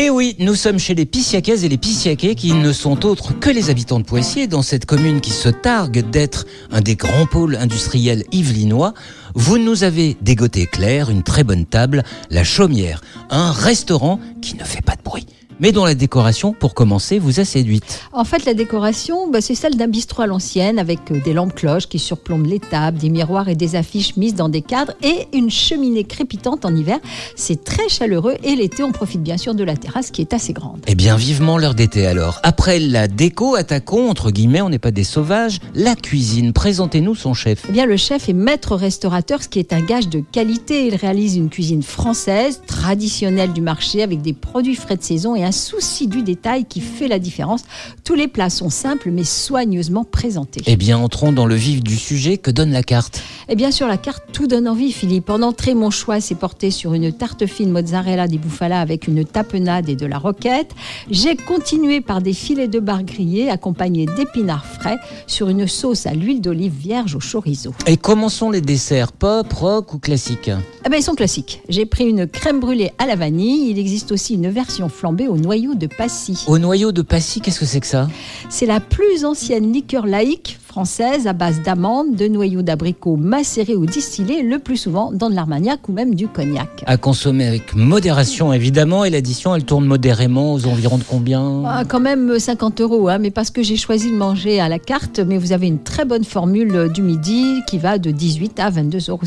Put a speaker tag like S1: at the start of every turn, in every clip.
S1: Et Eh oui, nous sommes chez les Pissiaquaises et les Pissiaquais qui ne sont autres que les habitants de Poitiers, dans cette commune qui se targue d'être un des grands pôles industriels yvelinois. Vous nous avez dégoté clair, une très bonne table, la Chaumière, un restaurant qui ne fait pas de bruit, mais dont la décoration, pour commencer, vous a séduite.
S2: En fait, la décoration, bah, c'est celle d'un bistrot à l'ancienne avec euh, des lampes cloches qui surplombent les tables, des miroirs et des affiches mises dans des cadres et une cheminée crépitante en hiver. C'est très chaleureux et l'été, on profite bien sûr de la terrasse qui est assez grande.
S1: Eh bien, vivement l'heure d'été alors. Après la déco, attaquons, entre guillemets, on n'est pas des sauvages, la cuisine. Présentez-nous son chef.
S2: Eh bien, le chef est maître restaurateur, ce qui est un gage de qualité. Il réalise une cuisine française, traditionnelle du marché, avec des produits frais de saison et un souci du détail qui fait la différence. Tous les plats sont simples mais soigneusement présentés.
S1: Eh bien, entrons dans le vif du sujet que donne la carte?
S2: Et bien sur la carte, tout donne envie, Philippe. En entrée, mon choix s'est porté sur une tarte fine mozzarella di bufala avec une tapenade et de la roquette. J'ai continué par des filets de bar grillés accompagnés d'épinards frais sur une sauce à l'huile d'olive vierge au chorizo.
S1: Et comment sont les desserts? Pop, rock ou classiques
S2: Eh ben, ils sont classiques. J'ai pris une crème brûlée à la vanille. Il existe aussi une version flambée au noyau de Passy.
S1: Au noyau de Passy, qu'est-ce que c'est que ça?
S2: C'est la plus ancienne liqueur laïque française à base d'amandes, de noyaux d'abricots macérés ou distillés, le plus souvent dans de l'armagnac ou même du cognac.
S1: À consommer avec modération, évidemment. Et l'addition, elle tourne modérément aux environs de combien?
S2: Ah, quand même 50 euros, hein, mais parce que j'ai choisi de manger à la carte, mais vous avez une très bonne formule du midi qui va de 18 à 22,50 euros.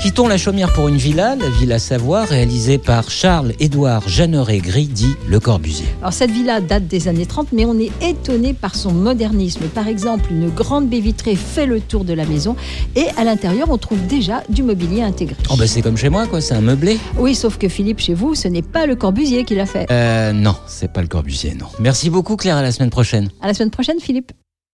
S1: Quittons la chaumière pour une villa, la Villa Savoie, réalisée par Charles-Édouard Jeanneret-Gris, dit Le Corbusier.
S2: Alors cette villa date des années 30, mais on est étonné par son modernisme. Par exemple, une grande baie vitrée fait le tour de la maison et à l'intérieur, on trouve déjà du mobilier intégré.
S1: Oh bah c'est comme chez moi, quoi, c'est un meublé.
S2: Oui, sauf que Philippe, chez vous, ce n'est pas le Corbusier qui l'a fait.
S1: Euh, non, c'est pas le Corbusier, non. Merci beaucoup Claire, à la semaine prochaine.
S2: À la semaine prochaine, Philippe.